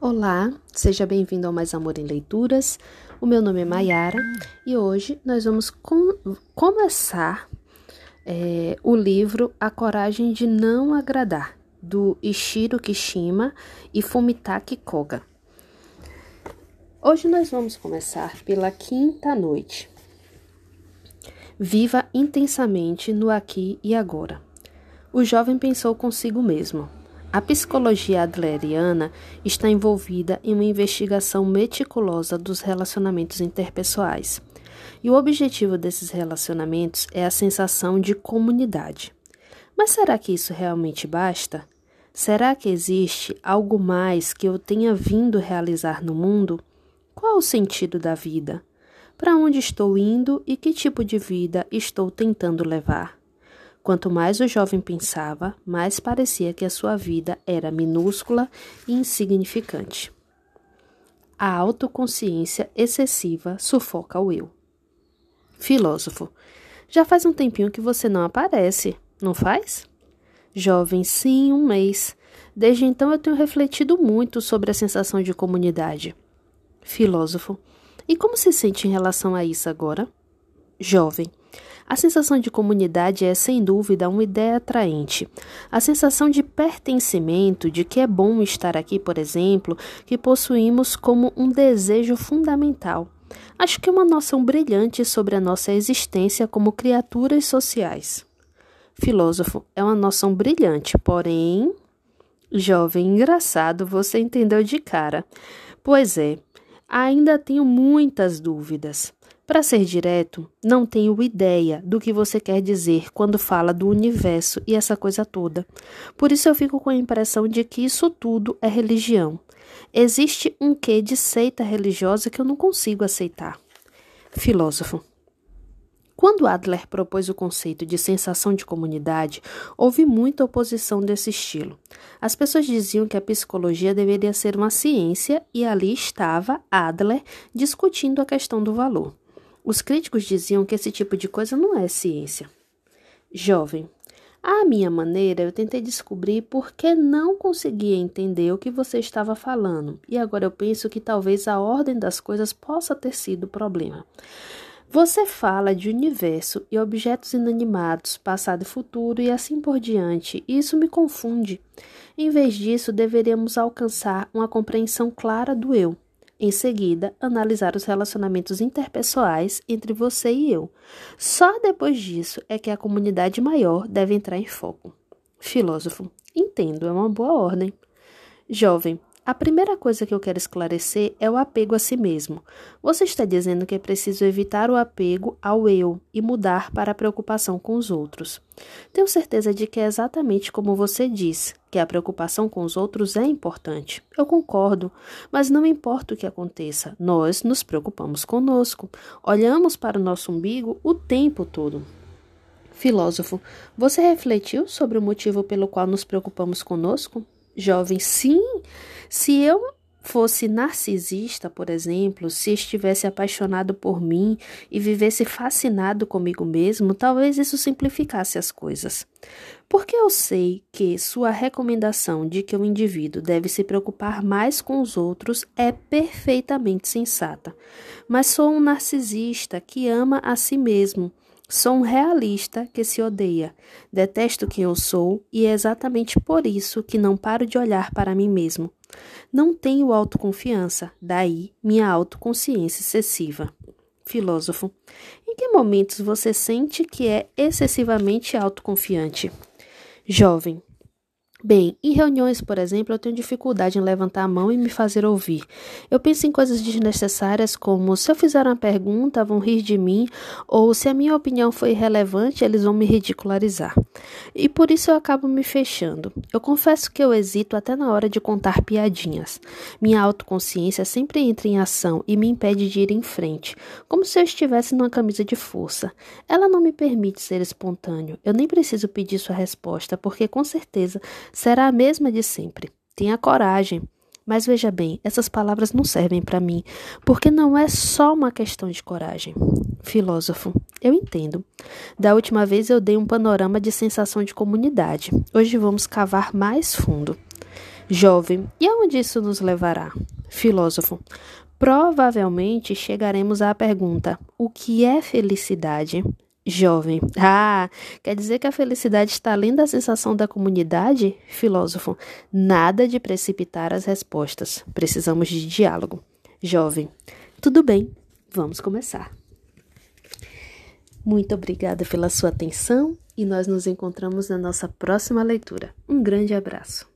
Olá, seja bem-vindo ao Mais Amor em Leituras. O meu nome é Mayara e hoje nós vamos com começar é, o livro A Coragem de Não Agradar, do Ishiro Kishima e Fumitaki Koga. Hoje nós vamos começar pela quinta noite. Viva intensamente no aqui e agora. O jovem pensou consigo mesmo. A psicologia adleriana está envolvida em uma investigação meticulosa dos relacionamentos interpessoais. E o objetivo desses relacionamentos é a sensação de comunidade. Mas será que isso realmente basta? Será que existe algo mais que eu tenha vindo realizar no mundo? Qual o sentido da vida? Para onde estou indo e que tipo de vida estou tentando levar? Quanto mais o jovem pensava, mais parecia que a sua vida era minúscula e insignificante. A autoconsciência excessiva sufoca o eu. Filósofo, já faz um tempinho que você não aparece, não faz? Jovem, sim, um mês. Desde então eu tenho refletido muito sobre a sensação de comunidade. Filósofo, e como se sente em relação a isso agora? Jovem, a sensação de comunidade é, sem dúvida, uma ideia atraente. A sensação de pertencimento, de que é bom estar aqui, por exemplo, que possuímos como um desejo fundamental. Acho que é uma noção brilhante sobre a nossa existência como criaturas sociais. Filósofo, é uma noção brilhante, porém. Jovem, engraçado, você entendeu de cara. Pois é, ainda tenho muitas dúvidas. Para ser direto, não tenho ideia do que você quer dizer quando fala do universo e essa coisa toda. Por isso eu fico com a impressão de que isso tudo é religião. Existe um quê de seita religiosa que eu não consigo aceitar. Filósofo. Quando Adler propôs o conceito de sensação de comunidade, houve muita oposição desse estilo. As pessoas diziam que a psicologia deveria ser uma ciência e ali estava Adler discutindo a questão do valor. Os críticos diziam que esse tipo de coisa não é ciência. Jovem, à minha maneira, eu tentei descobrir por que não conseguia entender o que você estava falando, e agora eu penso que talvez a ordem das coisas possa ter sido o problema. Você fala de universo e objetos inanimados, passado e futuro e assim por diante, e isso me confunde. Em vez disso, deveríamos alcançar uma compreensão clara do eu. Em seguida, analisar os relacionamentos interpessoais entre você e eu. Só depois disso é que a comunidade maior deve entrar em foco. Filósofo, entendo, é uma boa ordem. Jovem, a primeira coisa que eu quero esclarecer é o apego a si mesmo. Você está dizendo que é preciso evitar o apego ao eu e mudar para a preocupação com os outros. Tenho certeza de que é exatamente como você diz, que a preocupação com os outros é importante. Eu concordo, mas não importa o que aconteça, nós nos preocupamos conosco. Olhamos para o nosso umbigo o tempo todo. Filósofo, você refletiu sobre o motivo pelo qual nos preocupamos conosco? Jovem, sim. Se eu fosse narcisista, por exemplo, se estivesse apaixonado por mim e vivesse fascinado comigo mesmo, talvez isso simplificasse as coisas. Porque eu sei que sua recomendação de que o indivíduo deve se preocupar mais com os outros é perfeitamente sensata. Mas sou um narcisista que ama a si mesmo Sou um realista que se odeia. Detesto quem eu sou e é exatamente por isso que não paro de olhar para mim mesmo. Não tenho autoconfiança, daí minha autoconsciência excessiva. Filósofo, em que momentos você sente que é excessivamente autoconfiante? Jovem, Bem, em reuniões, por exemplo, eu tenho dificuldade em levantar a mão e me fazer ouvir. Eu penso em coisas desnecessárias como se eu fizer uma pergunta, vão rir de mim, ou se a minha opinião foi irrelevante, eles vão me ridicularizar. E por isso eu acabo me fechando. Eu confesso que eu hesito até na hora de contar piadinhas. Minha autoconsciência sempre entra em ação e me impede de ir em frente, como se eu estivesse numa camisa de força. Ela não me permite ser espontâneo. Eu nem preciso pedir sua resposta, porque com certeza será a mesma de sempre. Tenha coragem. Mas veja bem, essas palavras não servem para mim, porque não é só uma questão de coragem. Filósofo, eu entendo. Da última vez eu dei um panorama de sensação de comunidade. Hoje vamos cavar mais fundo. Jovem, e aonde isso nos levará? Filósofo, provavelmente chegaremos à pergunta: o que é felicidade? Jovem, ah, quer dizer que a felicidade está além da sensação da comunidade? Filósofo, nada de precipitar as respostas, precisamos de diálogo. Jovem, tudo bem, vamos começar. Muito obrigada pela sua atenção e nós nos encontramos na nossa próxima leitura. Um grande abraço.